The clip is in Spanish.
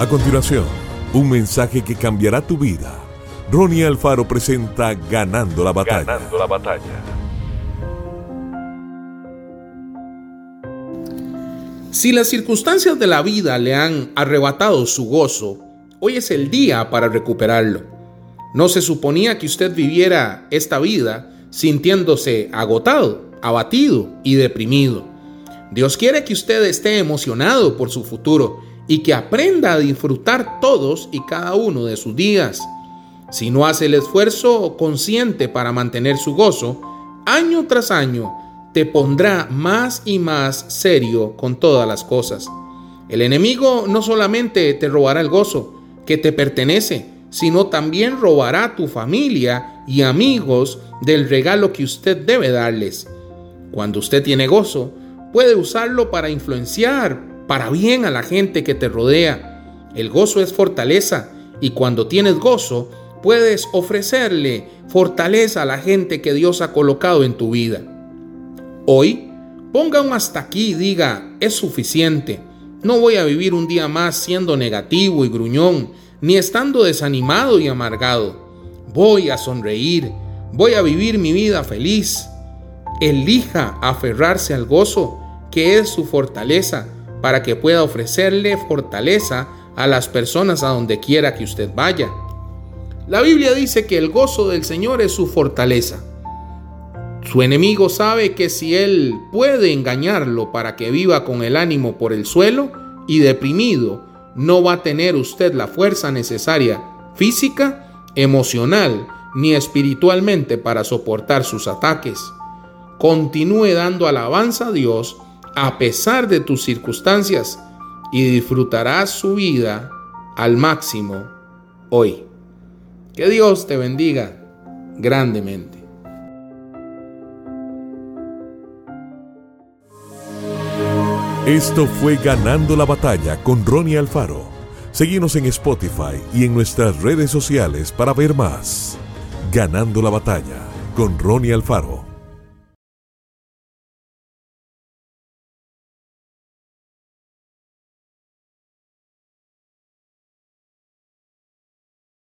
A continuación, un mensaje que cambiará tu vida. Ronnie Alfaro presenta Ganando la batalla. Ganando la batalla. Si las circunstancias de la vida le han arrebatado su gozo, hoy es el día para recuperarlo. No se suponía que usted viviera esta vida sintiéndose agotado, abatido y deprimido. Dios quiere que usted esté emocionado por su futuro y que aprenda a disfrutar todos y cada uno de sus días. Si no hace el esfuerzo consciente para mantener su gozo, año tras año te pondrá más y más serio con todas las cosas. El enemigo no solamente te robará el gozo que te pertenece, sino también robará tu familia y amigos del regalo que usted debe darles. Cuando usted tiene gozo, puede usarlo para influenciar, para bien a la gente que te rodea. El gozo es fortaleza y cuando tienes gozo puedes ofrecerle fortaleza a la gente que Dios ha colocado en tu vida. Hoy, ponga un hasta aquí y diga, es suficiente. No voy a vivir un día más siendo negativo y gruñón, ni estando desanimado y amargado. Voy a sonreír, voy a vivir mi vida feliz. Elija aferrarse al gozo, que es su fortaleza, para que pueda ofrecerle fortaleza a las personas a donde quiera que usted vaya. La Biblia dice que el gozo del Señor es su fortaleza. Su enemigo sabe que si él puede engañarlo para que viva con el ánimo por el suelo y deprimido, no va a tener usted la fuerza necesaria física, emocional ni espiritualmente para soportar sus ataques. Continúe dando alabanza a Dios a pesar de tus circunstancias y disfrutarás su vida al máximo hoy. Que Dios te bendiga grandemente. Esto fue Ganando la batalla con Ronnie Alfaro. Seguimos en Spotify y en nuestras redes sociales para ver más. Ganando la batalla con Ronnie Alfaro.